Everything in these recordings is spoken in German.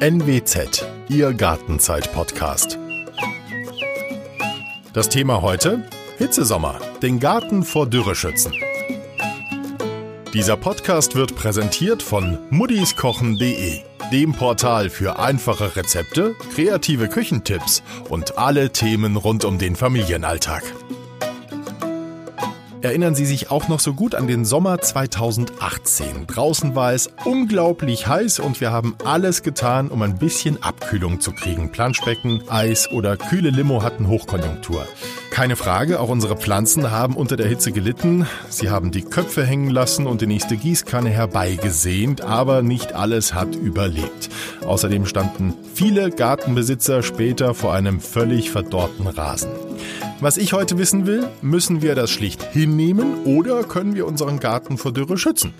NWZ, Ihr Gartenzeit-Podcast. Das Thema heute? Hitzesommer, den Garten vor Dürre schützen. Dieser Podcast wird präsentiert von muddiskochen.de, dem Portal für einfache Rezepte, kreative Küchentipps und alle Themen rund um den Familienalltag. Erinnern Sie sich auch noch so gut an den Sommer 2018. Draußen war es unglaublich heiß und wir haben alles getan, um ein bisschen Abkühlung zu kriegen. Planschbecken, Eis oder kühle Limo hatten Hochkonjunktur. Keine Frage, auch unsere Pflanzen haben unter der Hitze gelitten. Sie haben die Köpfe hängen lassen und die nächste Gießkanne herbeigesehnt, aber nicht alles hat überlebt. Außerdem standen viele Gartenbesitzer später vor einem völlig verdorrten Rasen. Was ich heute wissen will, müssen wir das schlicht hinnehmen oder können wir unseren Garten vor Dürre schützen?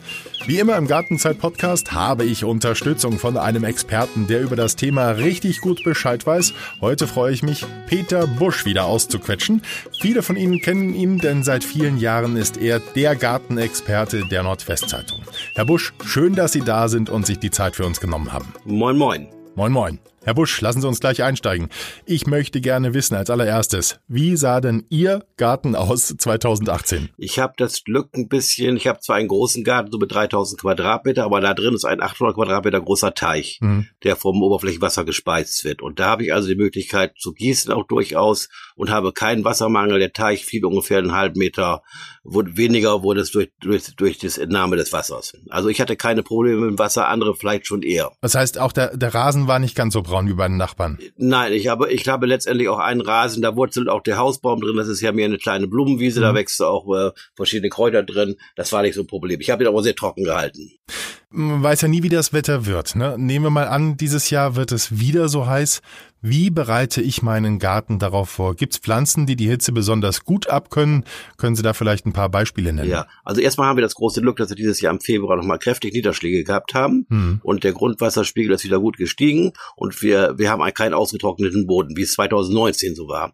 Wie immer im Gartenzeit-Podcast habe ich Unterstützung von einem Experten, der über das Thema richtig gut Bescheid weiß. Heute freue ich mich, Peter Busch wieder auszuquetschen. Viele von Ihnen kennen ihn, denn seit vielen Jahren ist er der Gartenexperte der Nordwestzeitung. Herr Busch, schön, dass Sie da sind und sich die Zeit für uns genommen haben. Moin, moin. Moin, moin. Herr Busch, lassen Sie uns gleich einsteigen. Ich möchte gerne wissen als allererstes, wie sah denn Ihr Garten aus 2018? Ich habe das Glück ein bisschen, ich habe zwar einen großen Garten, so mit 3000 Quadratmeter, aber da drin ist ein 800 Quadratmeter großer Teich, mhm. der vom Oberflächenwasser gespeist wird. Und da habe ich also die Möglichkeit zu gießen auch durchaus und habe keinen Wassermangel. Der Teich fiel ungefähr einen halben Meter wurde, weniger wurde es durch, durch, durch das Entnahme des Wassers. Also ich hatte keine Probleme mit dem Wasser, andere vielleicht schon eher. Das heißt, auch der, der Rasen war nicht ganz so braun wie bei den Nachbarn? Nein, ich habe, ich habe letztendlich auch einen Rasen, da wurzelt auch der Hausbaum drin, das ist ja mehr eine kleine Blumenwiese, mhm. da wächst auch äh, verschiedene Kräuter drin, das war nicht so ein Problem. Ich habe ihn aber sehr trocken gehalten. Man weiß ja nie, wie das Wetter wird. Ne? Nehmen wir mal an, dieses Jahr wird es wieder so heiß. Wie bereite ich meinen Garten darauf vor? Gibt es Pflanzen, die die Hitze besonders gut abkönnen? Können Sie da vielleicht ein paar Beispiele nennen? Ja, also erstmal haben wir das große Glück, dass wir dieses Jahr im Februar nochmal kräftig Niederschläge gehabt haben hm. und der Grundwasserspiegel ist wieder gut gestiegen und wir, wir haben einen keinen ausgetrockneten Boden, wie es 2019 so war.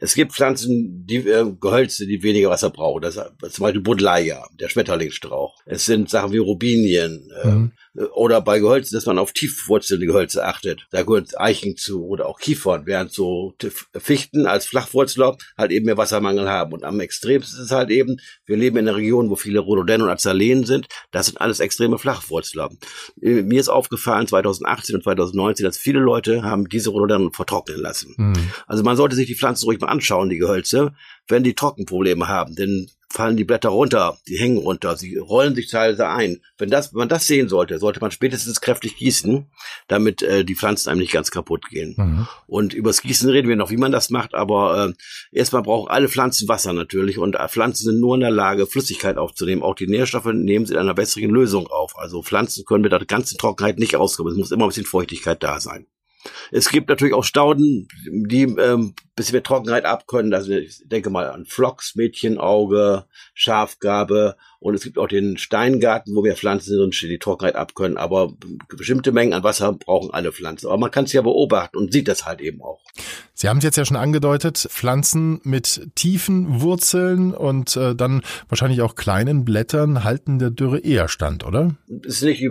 Es gibt Pflanzen, die äh, Gehölze, die weniger Wasser brauchen. Das ist zum Beispiel Budleia, der Schmetterlingsstrauch. Es sind Sachen wie Rubinien, äh, mhm. Oder bei Gehölzen, dass man auf tiefwurzelnde Gehölze achtet. Da gehört Eichen zu oder auch Kiefern, während so Fichten als Flachwurzler halt eben mehr Wassermangel haben. Und am extremsten ist es halt eben, wir leben in einer Region, wo viele Rhododendron und Azaleen sind. Das sind alles extreme Flachwurzler. Äh, mir ist aufgefallen 2018 und 2019, dass viele Leute haben diese Rhododendron vertrocknen lassen. Mhm. Also man sollte sich die Pflanzen ruhig mal anschauen, die Gehölze, wenn die Trockenprobleme haben. Denn fallen die Blätter runter, die hängen runter, sie rollen sich teilweise ein. Wenn das, wenn man das sehen sollte, sollte man spätestens kräftig gießen, damit äh, die Pflanzen einem nicht ganz kaputt gehen. Mhm. Und übers Gießen reden wir noch, wie man das macht, aber äh, erstmal brauchen alle Pflanzen Wasser natürlich und äh, Pflanzen sind nur in der Lage, Flüssigkeit aufzunehmen. Auch die Nährstoffe nehmen sie in einer besseren Lösung auf. Also Pflanzen können mit der ganzen Trockenheit nicht auskommen. Es muss immer ein bisschen Feuchtigkeit da sein. Es gibt natürlich auch Stauden, die ähm, bisschen mehr Trockenheit abkönnen. Also ich denke mal an Phlox, Mädchenauge, Schafgabe und es gibt auch den Steingarten, wo mehr Pflanzen sind, die Trockenheit abkönnen. Aber bestimmte Mengen an Wasser brauchen alle Pflanzen. Aber man kann es ja beobachten und sieht das halt eben auch. Sie haben es jetzt ja schon angedeutet, Pflanzen mit tiefen Wurzeln und äh, dann wahrscheinlich auch kleinen Blättern halten der Dürre eher stand, oder? Es ist nicht die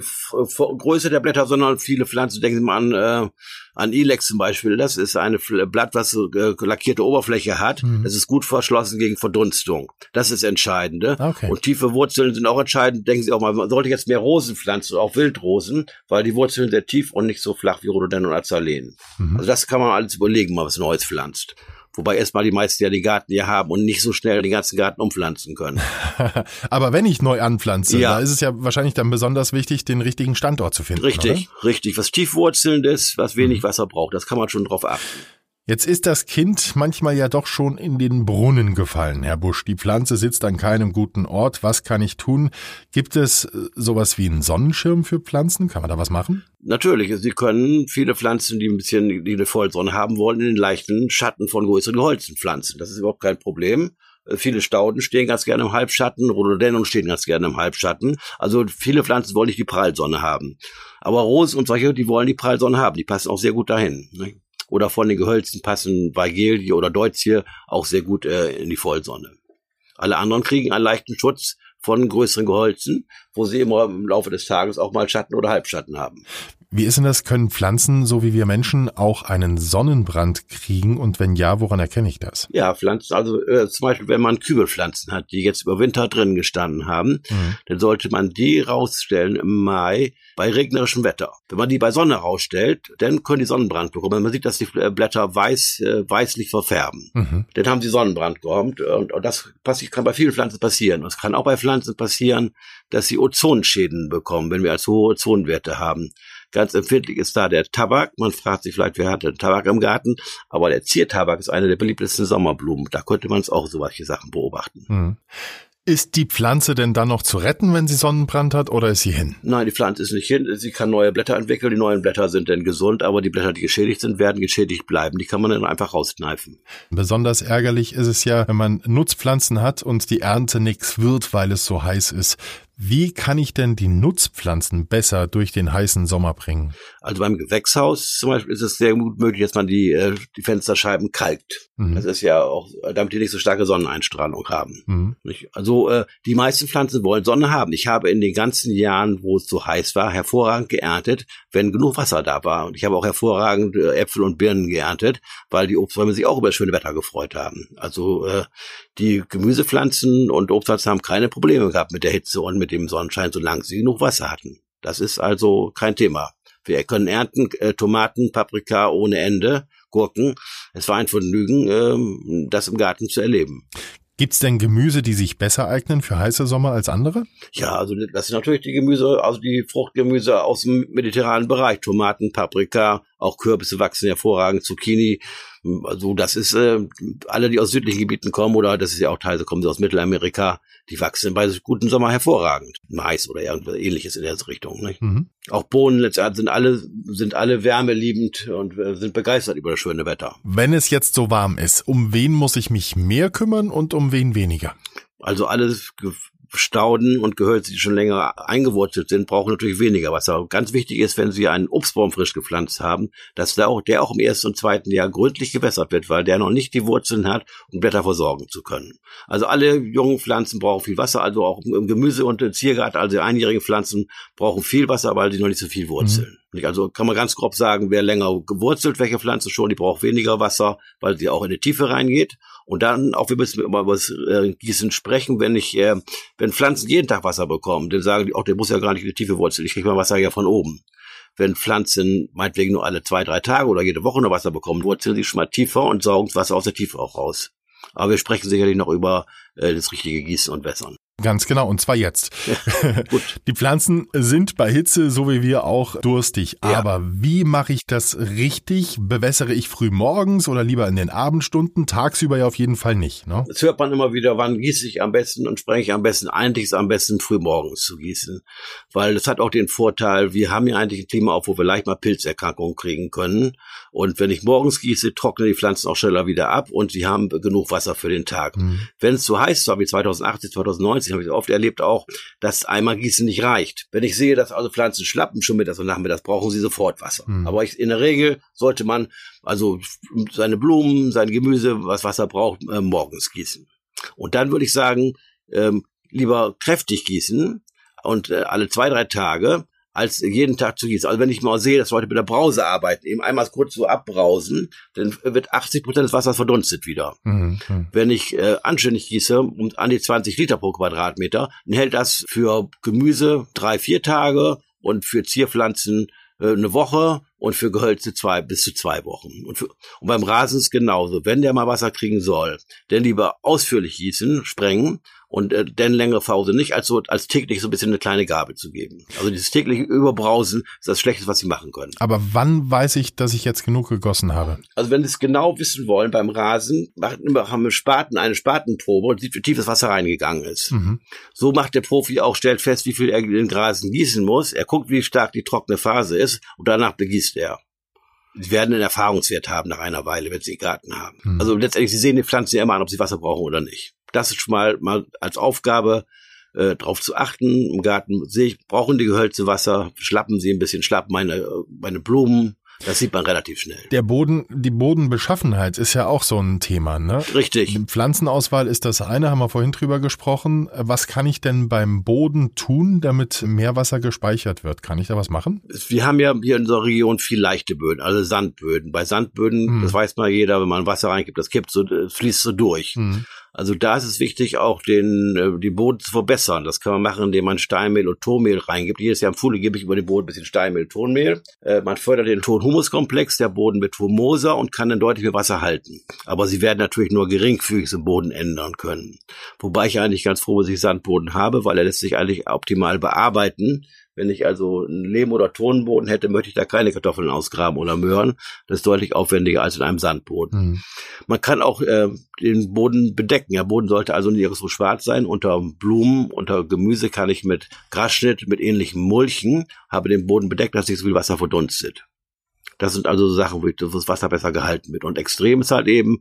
Größe der Blätter, sondern viele Pflanzen, denken Sie mal an, äh, an Ilex zum Beispiel. Das ist ein Blatt, was so äh, lackierte Oberfläche hat. Mhm. Das ist gut verschlossen gegen Verdunstung. Das ist entscheidende. Okay. Und tiefe Wurzeln sind auch entscheidend. Denken Sie auch mal, man sollte jetzt mehr Rosen pflanzen, auch Wildrosen, weil die Wurzeln sehr tief und nicht so flach wie Rhododendron und Azaleen. Mhm. Also das kann man alles überlegen, mal was Neues pflanzt. Wobei erstmal die meisten ja den Garten hier haben und nicht so schnell den ganzen Garten umpflanzen können. Aber wenn ich neu anpflanze, ja. da ist es ja wahrscheinlich dann besonders wichtig, den richtigen Standort zu finden. Richtig, oder? richtig. Was tiefwurzelnd ist, was wenig mhm. Wasser braucht, das kann man schon drauf achten. Jetzt ist das Kind manchmal ja doch schon in den Brunnen gefallen, Herr Busch. Die Pflanze sitzt an keinem guten Ort. Was kann ich tun? Gibt es äh, sowas wie einen Sonnenschirm für Pflanzen? Kann man da was machen? Natürlich. Sie können viele Pflanzen, die ein bisschen die eine Vollsonne haben wollen, in den leichten Schatten von größeren Holzen pflanzen. Das ist überhaupt kein Problem. Äh, viele Stauden stehen ganz gerne im Halbschatten, Rhododendron stehen ganz gerne im Halbschatten. Also viele Pflanzen wollen nicht die Prallsonne haben. Aber Rosen und solche, die wollen die Prallsonne haben. Die passen auch sehr gut dahin. Ne? Oder von den Gehölzen passen Vagelie oder Deutzie auch sehr gut äh, in die Vollsonne. Alle anderen kriegen einen leichten Schutz von größeren Gehölzen, wo sie immer im Laufe des Tages auch mal Schatten oder Halbschatten haben. Wie ist denn das? Können Pflanzen, so wie wir Menschen, auch einen Sonnenbrand kriegen? Und wenn ja, woran erkenne ich das? Ja, Pflanzen, also äh, zum Beispiel, wenn man Kübelpflanzen hat, die jetzt über Winter drin gestanden haben, mhm. dann sollte man die rausstellen im Mai bei regnerischem Wetter. Wenn man die bei Sonne rausstellt, dann können die Sonnenbrand bekommen. Man sieht, dass die äh, Blätter weiß, äh, weißlich verfärben. Mhm. Dann haben sie Sonnenbrand gehabt. Und, und das passiert, kann bei vielen Pflanzen passieren. Es kann auch bei Pflanzen passieren, dass sie Ozonschäden bekommen, wenn wir als hohe Ozonwerte haben. Ganz empfindlich ist da der Tabak. Man fragt sich vielleicht, wer hat denn Tabak im Garten? Aber der Ziertabak ist eine der beliebtesten Sommerblumen. Da könnte man es auch so solche Sachen beobachten. Hm. Ist die Pflanze denn dann noch zu retten, wenn sie Sonnenbrand hat, oder ist sie hin? Nein, die Pflanze ist nicht hin. Sie kann neue Blätter entwickeln. Die neuen Blätter sind dann gesund, aber die Blätter, die geschädigt sind, werden geschädigt bleiben. Die kann man dann einfach rauskneifen. Besonders ärgerlich ist es ja, wenn man Nutzpflanzen hat und die Ernte nichts wird, weil es so heiß ist. Wie kann ich denn die Nutzpflanzen besser durch den heißen Sommer bringen? Also beim Gewächshaus zum Beispiel ist es sehr gut möglich, dass man die, äh, die Fensterscheiben kalkt. Mhm. Das ist ja auch, damit die nicht so starke Sonneneinstrahlung haben. Mhm. Also äh, die meisten Pflanzen wollen Sonne haben. Ich habe in den ganzen Jahren, wo es so heiß war, hervorragend geerntet, wenn genug Wasser da war. Und ich habe auch hervorragend äh, Äpfel und Birnen geerntet, weil die Obstbäume sich auch über das schöne Wetter gefreut haben. Also äh, die Gemüsepflanzen und Obstpflanzen haben keine Probleme gehabt mit der Hitze und mit dem Sonnenschein, solange sie genug Wasser hatten. Das ist also kein Thema. Wir können ernten äh, Tomaten, Paprika ohne Ende, Gurken. Es war ein Vergnügen, äh, das im Garten zu erleben. Gibt's denn Gemüse, die sich besser eignen für heiße Sommer als andere? Ja, also das sind natürlich die Gemüse, also die Fruchtgemüse aus dem mediterranen Bereich. Tomaten, Paprika, auch Kürbisse wachsen hervorragend, Zucchini. Also das ist äh, alle, die aus südlichen Gebieten kommen oder das ist ja auch teilweise kommen sie aus Mittelamerika, die wachsen bei guten Sommer hervorragend. Mais oder irgendwas ähnliches in der Richtung. Nicht? Mhm. Auch Bohnen letztendlich sind alle sind alle wärmeliebend und äh, sind begeistert über das schöne Wetter. Wenn es jetzt so warm ist, um wen muss ich mich mehr kümmern und um wen weniger? Also alles Stauden und Gehölze, die schon länger eingewurzelt sind, brauchen natürlich weniger Wasser. Ganz wichtig ist, wenn Sie einen Obstbaum frisch gepflanzt haben, dass der auch, der auch im ersten und zweiten Jahr gründlich gewässert wird, weil der noch nicht die Wurzeln hat, um Blätter versorgen zu können. Also alle jungen Pflanzen brauchen viel Wasser, also auch im Gemüse und im Ziergarten, also einjährige Pflanzen brauchen viel Wasser, weil sie noch nicht so viel wurzeln. Mhm. Also kann man ganz grob sagen, wer länger gewurzelt, welche Pflanze schon, die braucht weniger Wasser, weil sie auch in die Tiefe reingeht. Und dann, auch wir müssen über das äh, Gießen sprechen, wenn ich, äh, wenn Pflanzen jeden Tag Wasser bekommen, dann sagen die, auch der muss ja gar nicht in die Tiefe wurzeln, ich kriege mein Wasser ja von oben. Wenn Pflanzen meinetwegen nur alle zwei, drei Tage oder jede Woche nur Wasser bekommen, wurzeln sie schon mal tiefer und saugen das Wasser aus der Tiefe auch raus. Aber wir sprechen sicherlich noch über äh, das richtige Gießen und Wässern. Ganz genau, und zwar jetzt. Ja, die Pflanzen sind bei Hitze, so wie wir auch, durstig. Ja. Aber wie mache ich das richtig? Bewässere ich früh morgens oder lieber in den Abendstunden? Tagsüber ja auf jeden Fall nicht. Ne? Das hört man immer wieder, wann gieße ich am besten und spreche ich am besten. Eigentlich ist am besten früh morgens zu gießen. Weil das hat auch den Vorteil, wir haben ja eigentlich ein Klima auf, wo wir leicht mal Pilzerkrankungen kriegen können. Und wenn ich morgens gieße, trocknen die Pflanzen auch schneller wieder ab und sie haben genug Wasser für den Tag. Mhm. Wenn es so heiß war wie 2018, 2019, habe ich oft erlebt auch, dass einmal Gießen nicht reicht. Wenn ich sehe, dass also Pflanzen schlappen schon mittags und nachmittags, brauchen sie sofort Wasser. Mhm. Aber ich, in der Regel sollte man also seine Blumen, sein Gemüse, was Wasser braucht, äh, morgens gießen. Und dann würde ich sagen, ähm, lieber kräftig gießen und äh, alle zwei, drei Tage als jeden Tag zu gießen. Also wenn ich mal sehe, dass Leute mit der Brause arbeiten, eben einmal kurz so abbrausen, dann wird 80 Prozent des Wassers verdunstet wieder. Mhm. Wenn ich äh, anständig gieße, um an die 20 Liter pro Quadratmeter, dann hält das für Gemüse drei, vier Tage und für Zierpflanzen äh, eine Woche und für Gehölze zwei bis zu zwei Wochen. Und, für, und beim Rasen ist genauso. Wenn der mal Wasser kriegen soll, dann lieber ausführlich gießen, sprengen und äh, denn längere Pause nicht, als so als täglich so ein bisschen eine kleine Gabe zu geben. Also dieses tägliche Überbrausen ist das Schlechteste, was sie machen können. Aber wann weiß ich, dass ich jetzt genug gegossen habe? Also wenn Sie es genau wissen wollen, beim Rasen machen wir, haben wir Spaten, eine Spatenprobe und sieht, wie tief das Wasser reingegangen ist. Mhm. So macht der Profi auch, stellt fest, wie viel er in den Rasen gießen muss. Er guckt, wie stark die trockene Phase ist und danach begießt er. Sie werden einen Erfahrungswert haben nach einer Weile, wenn Sie Garten haben. Mhm. Also letztendlich, Sie sehen die Pflanzen ja immer an, ob sie Wasser brauchen oder nicht das ist schon mal, mal als Aufgabe äh, darauf zu achten. Im Garten sehe ich, brauchen die Gehölze Wasser, schlappen sie ein bisschen, schlappen meine, meine Blumen, Das sieht man relativ schnell. Der Boden, die Bodenbeschaffenheit ist ja auch so ein Thema, ne? Richtig. Die Pflanzenauswahl ist das eine, haben wir vorhin drüber gesprochen. Was kann ich denn beim Boden tun, damit mehr Wasser gespeichert wird? Kann ich da was machen? Wir haben ja hier in unserer Region viel leichte Böden, also Sandböden. Bei Sandböden, hm. das weiß mal jeder, wenn man Wasser reingibt, das kippt so, fließt so durch. Hm. Also da ist es wichtig, auch den, äh, die Boden zu verbessern. Das kann man machen, indem man Steinmehl und Tonmehl reingibt. Jedes Jahr im Frühling gebe ich über den Boden ein bisschen Steinmehl, Tonmehl. Äh, man fördert den Ton-Humus-Komplex, der Boden wird humoser und kann dann deutlich mehr Wasser halten. Aber sie werden natürlich nur geringfügig im Boden ändern können. Wobei ich eigentlich ganz froh, dass ich Sandboden habe, weil er lässt sich eigentlich optimal bearbeiten wenn ich also einen Lehm- oder Tonboden hätte, möchte ich da keine Kartoffeln ausgraben oder Möhren. Das ist deutlich aufwendiger als in einem Sandboden. Mhm. Man kann auch äh, den Boden bedecken. Der Boden sollte also nicht so schwarz sein. Unter Blumen, unter Gemüse kann ich mit Grasschnitt, mit ähnlichen Mulchen, habe den Boden bedeckt, dass nicht so viel Wasser verdunstet. Das sind also so Sachen, wo das Wasser besser gehalten wird. Und extrem ist halt eben,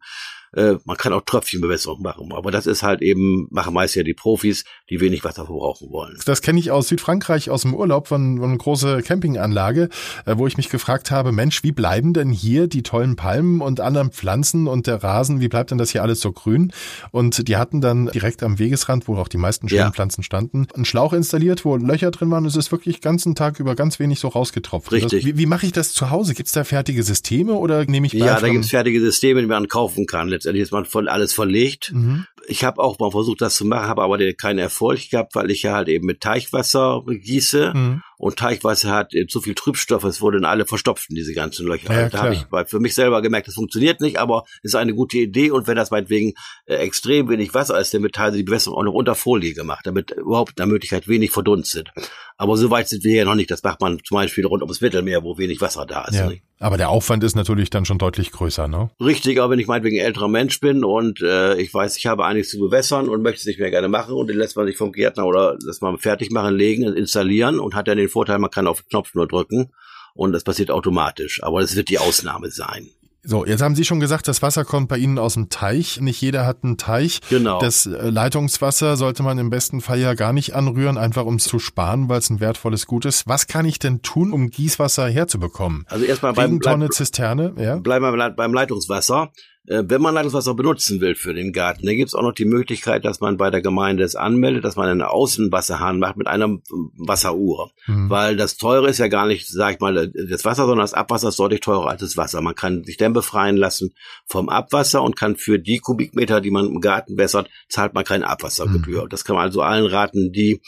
äh, man kann auch Tröpfchenbewässerung machen, aber das ist halt eben, machen meist ja die Profis, die wenig Wasser verbrauchen wollen. Das kenne ich aus Südfrankreich, aus dem Urlaub von, von einer großen Campinganlage, äh, wo ich mich gefragt habe, Mensch, wie bleiben denn hier die tollen Palmen und anderen Pflanzen und der Rasen, wie bleibt denn das hier alles so grün? Und die hatten dann direkt am Wegesrand, wo auch die meisten schönen ja. Pflanzen standen, einen Schlauch installiert, wo Löcher drin waren. Es ist wirklich ganzen Tag über ganz wenig so rausgetropft. Richtig. Das, wie, wie mache ich das zu Hause? Gibt es da fertige Systeme oder nehme ich Ja, da gibt es fertige Systeme, die man kaufen kann letztendlich ist man voll alles verlegt. Mhm. Ich habe auch mal versucht, das zu machen, habe aber keinen Erfolg gehabt, weil ich ja halt eben mit Teichwasser gieße. Mhm. Und Teichwasser hat zu viel Trübstoff, es wurden alle verstopft in diese ganzen Löcher. Ja, da habe ich für mich selber gemerkt, das funktioniert nicht, aber es ist eine gute Idee. Und wenn das meinetwegen äh, extrem wenig Wasser ist, dann wird teilweise die Bewässerung auch noch unter Folie gemacht, damit überhaupt der Möglichkeit wenig verdunstet. Aber so weit sind wir ja noch nicht. Das macht man zum Beispiel rund ums Mittelmeer, wo wenig Wasser da ist. Ja, aber der Aufwand ist natürlich dann schon deutlich größer, ne? Richtig, aber wenn ich meinetwegen älterer Mensch bin und äh, ich weiß, ich habe einiges zu bewässern und möchte es nicht mehr gerne machen und den lässt man sich vom Gärtner oder lässt man fertig machen, legen, installieren und hat dann den Vorteil, man kann auf den Knopf nur drücken und das passiert automatisch. Aber das wird die Ausnahme sein. So, jetzt haben Sie schon gesagt, das Wasser kommt bei Ihnen aus dem Teich. Nicht jeder hat einen Teich. Genau. Das äh, Leitungswasser sollte man im besten Fall ja gar nicht anrühren, einfach um es zu sparen, weil es ein wertvolles Gut ist. Was kann ich denn tun, um Gießwasser herzubekommen? Also erstmal beim Tonne Zisterne, ja. Bleiben wir beim Leitungswasser. Äh, wenn man Leitungswasser benutzen will für den Garten, dann gibt es auch noch die Möglichkeit, dass man bei der Gemeinde es anmeldet, dass man einen Außenwasserhahn macht mit einer Wasseruhr. Mhm. Weil das teure ist ja gar nicht, sag ich mal, das Wasser, sondern das Abwasser ist deutlich teurer als das Wasser. Man kann sich dann befreien lassen vom Abwasser und kann für die Kubikmeter, die man im Garten wässert, zahlt man keine Abwassergebühr. Mhm. Das kann man also allen raten, die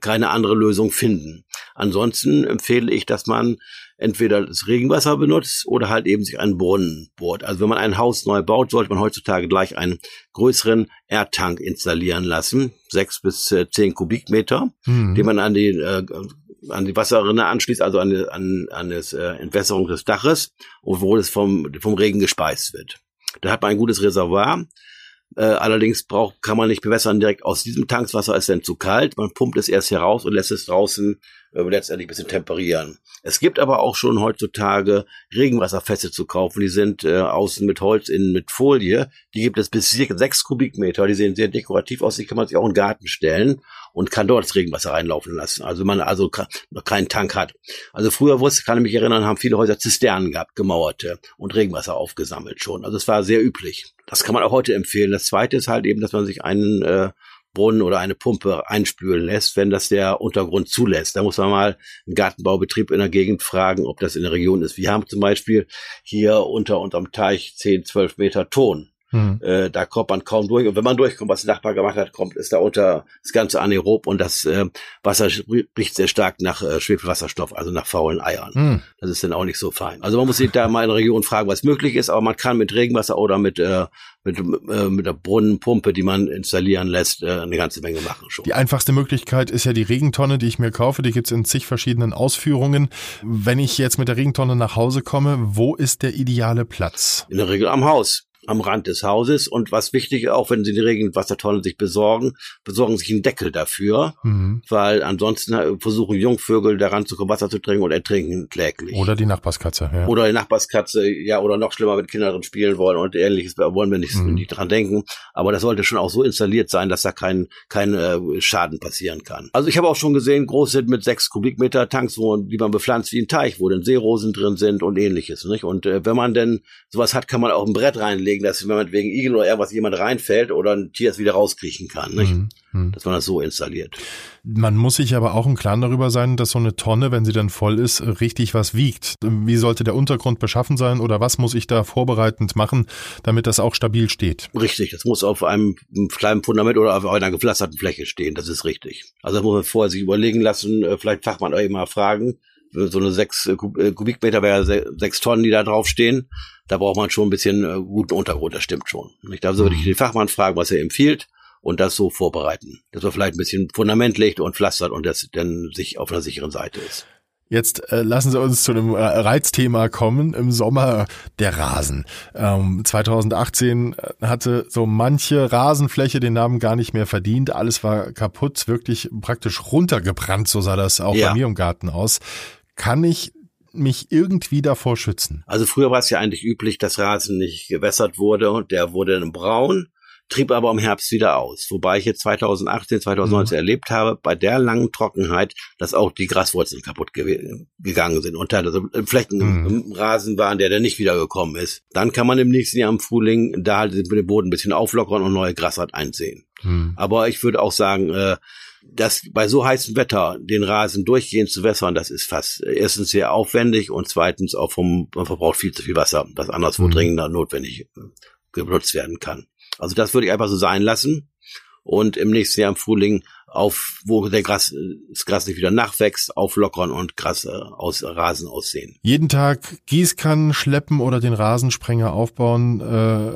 keine andere Lösung finden. Ansonsten empfehle ich, dass man entweder das Regenwasser benutzt oder halt eben sich einen Brunnen bohrt. Also wenn man ein Haus neu baut, sollte man heutzutage gleich einen größeren Erdtank installieren lassen, sechs bis äh, zehn Kubikmeter, mhm. den man an die äh, an die Wasserrinne anschließt, also an, an, an das äh, Entwässerung des Daches, wo es vom, vom Regen gespeist wird. Da hat man ein gutes Reservoir. Äh, allerdings braucht, kann man nicht bewässern direkt aus diesem Tankswasser, ist dann zu kalt. Man pumpt es erst heraus und lässt es draußen letztendlich ein bisschen temperieren. Es gibt aber auch schon heutzutage Regenwasserfässer zu kaufen. Die sind äh, außen mit Holz, innen mit Folie. Die gibt es bis sechs Kubikmeter. Die sehen sehr dekorativ aus. Die kann man sich auch in den Garten stellen und kann dort das Regenwasser reinlaufen lassen. Also wenn man also noch keinen Tank hat. Also früher wusste, kann ich mich erinnern, haben viele Häuser Zisternen gehabt, gemauerte und Regenwasser aufgesammelt schon. Also es war sehr üblich. Das kann man auch heute empfehlen. Das zweite ist halt eben, dass man sich einen äh, Brunnen oder eine Pumpe einspülen lässt, wenn das der Untergrund zulässt. Da muss man mal einen Gartenbaubetrieb in der Gegend fragen, ob das in der Region ist. Wir haben zum Beispiel hier unter unserem Teich 10, 12 Meter Ton. Mhm. Äh, da kommt man kaum durch. Und wenn man durchkommt, was der Nachbar gemacht hat, kommt, ist da unter das ganze anaerob und das äh, Wasser riecht sehr stark nach äh, Schwefelwasserstoff, also nach faulen Eiern. Mhm. Das ist dann auch nicht so fein. Also man muss sich da mal in der Region fragen, was möglich ist, aber man kann mit Regenwasser oder mit, äh, mit, äh, mit der Brunnenpumpe, die man installieren lässt, äh, eine ganze Menge machen schon. Die einfachste Möglichkeit ist ja die Regentonne, die ich mir kaufe. Die gibt's in zig verschiedenen Ausführungen. Wenn ich jetzt mit der Regentonne nach Hause komme, wo ist der ideale Platz? In der Regel am Haus. Am Rand des Hauses. Und was wichtig ist, auch wenn Sie die Regenwassertonne sich besorgen, besorgen sich einen Deckel dafür, mhm. weil ansonsten äh, versuchen Jungvögel daran zu kommen, Wasser zu trinken und ertrinken kläglich. Oder die Nachbarskatze, ja. Oder die Nachbarskatze, ja, oder noch schlimmer, mit Kindern spielen wollen und ähnliches, wollen wir nicht, mhm. nicht dran denken. Aber das sollte schon auch so installiert sein, dass da kein, kein äh, Schaden passieren kann. Also ich habe auch schon gesehen, große mit sechs Kubikmeter Tanks, wo die man bepflanzt wie ein Teich, wo dann Seerosen drin sind und ähnliches. Nicht? Und äh, wenn man denn sowas hat, kann man auch ein Brett reinlegen, dass wenn man wegen Igel oder irgendwas jemand reinfällt oder ein Tier es wieder rauskriechen kann. Nicht? Mhm. mhm. Dass man das so installiert. Man muss sich aber auch im Klaren darüber sein, dass so eine Tonne, wenn sie dann voll ist, richtig was wiegt. Wie sollte der Untergrund beschaffen sein oder was muss ich da vorbereitend machen, damit das auch stabil steht? Richtig, das muss auf einem kleinen Fundament oder auf einer gepflasterten Fläche stehen, das ist richtig. Also das muss man vorher sich überlegen lassen, äh, vielleicht Fachmann euch mal fragen, so eine sechs äh, äh, Kubikmeter wäre sechs Tonnen, die da draufstehen. Da braucht man schon ein bisschen äh, guten Untergrund, das stimmt schon. Ich glaube, so würde ich mhm. den Fachmann fragen, was er empfiehlt und das so vorbereiten. Dass man vielleicht ein bisschen Fundament legt und pflastert und das dann sich auf einer sicheren Seite ist. Jetzt äh, lassen Sie uns zu einem äh, Reizthema kommen. Im Sommer der Rasen. Ähm, 2018 hatte so manche Rasenfläche den Namen gar nicht mehr verdient. Alles war kaputt, wirklich praktisch runtergebrannt. So sah das auch ja. bei mir im Garten aus kann ich mich irgendwie davor schützen? Also früher war es ja eigentlich üblich, dass Rasen nicht gewässert wurde und der wurde dann braun, trieb aber im Herbst wieder aus. Wobei ich jetzt 2018, 2019 mhm. erlebt habe, bei der langen Trockenheit, dass auch die Graswurzeln kaputt ge gegangen sind und also Flecken mhm. im Rasen waren, der dann nicht wieder gekommen ist. Dann kann man im nächsten Jahr im Frühling da halt den Boden ein bisschen auflockern und neue Grasart einsehen. Mhm. Aber ich würde auch sagen, äh, das bei so heißem Wetter den Rasen durchgehend zu wässern, das ist fast erstens sehr aufwendig und zweitens auch vom, man verbraucht viel zu viel Wasser, was anderswo mhm. dringender notwendig äh, genutzt werden kann. Also das würde ich einfach so sein lassen und im nächsten Jahr im Frühling auf, wo der Gras, das Gras nicht wieder nachwächst, auflockern und Gras äh, aus Rasen aussehen. Jeden Tag Gießkannen schleppen oder den Rasensprenger aufbauen, äh,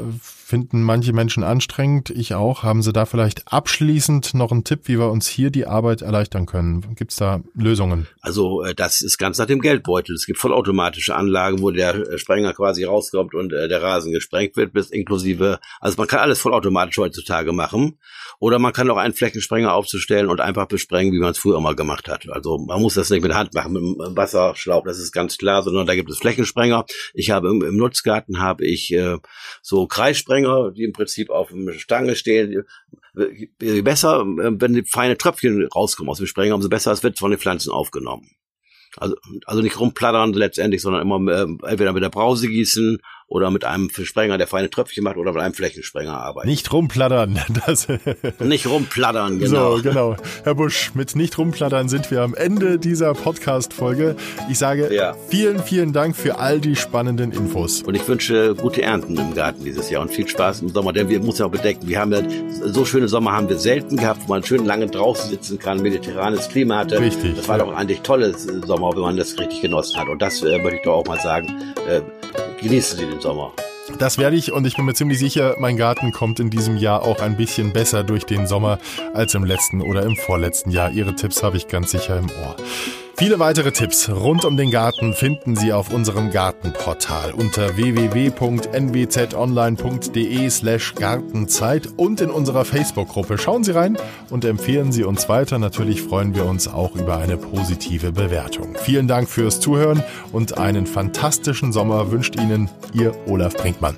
finden manche Menschen anstrengend, ich auch. Haben Sie da vielleicht abschließend noch einen Tipp, wie wir uns hier die Arbeit erleichtern können? Gibt es da Lösungen? Also äh, das ist ganz nach dem Geldbeutel. Es gibt vollautomatische Anlagen, wo der äh, Sprenger quasi rauskommt und äh, der Rasen gesprengt wird, bis inklusive, also man kann alles vollautomatisch heutzutage machen. Oder man kann auch einen Flächensprenger aufzustellen und einfach besprengen, wie man es früher immer gemacht hat. Also man muss das nicht mit Hand machen, mit dem Wasserschlauch, das ist ganz klar, sondern da gibt es Flächensprenger. Ich habe im, im Nutzgarten habe ich äh, so Kreissprenger, die im Prinzip auf einer Stange stehen. Je besser, äh, wenn die feine Tröpfchen rauskommen aus dem Sprenger, umso besser es wird von den Pflanzen aufgenommen. Also, also nicht rumplattern letztendlich, sondern immer äh, entweder mit der Brause gießen oder mit einem Sprenger, der feine Tröpfchen macht oder mit einem Flächensprenger arbeiten. Nicht rumplattern. Das nicht rumplattern, genau. So, genau. Herr Busch, mit nicht rumplattern sind wir am Ende dieser Podcast-Folge. Ich sage ja. vielen, vielen Dank für all die spannenden Infos. Und ich wünsche gute Ernten im Garten dieses Jahr und viel Spaß im Sommer, denn wir müssen ja auch bedenken, wir haben ja so schöne Sommer haben wir selten gehabt, wo man schön lange draußen sitzen kann, mediterranes Klima hatte. Richtig. Das war doch eigentlich tolles Sommer, wenn man das richtig genossen hat. Und das äh, möchte ich doch auch mal sagen. Äh, genießen Sie den Sommer. Das werde ich und ich bin mir ziemlich sicher, mein Garten kommt in diesem Jahr auch ein bisschen besser durch den Sommer als im letzten oder im vorletzten Jahr. Ihre Tipps habe ich ganz sicher im Ohr. Viele weitere Tipps rund um den Garten finden Sie auf unserem Gartenportal unter www.nwzonline.de slash Gartenzeit und in unserer Facebook-Gruppe. Schauen Sie rein und empfehlen Sie uns weiter. Natürlich freuen wir uns auch über eine positive Bewertung. Vielen Dank fürs Zuhören und einen fantastischen Sommer wünscht Ihnen Ihr Olaf Brinkmann.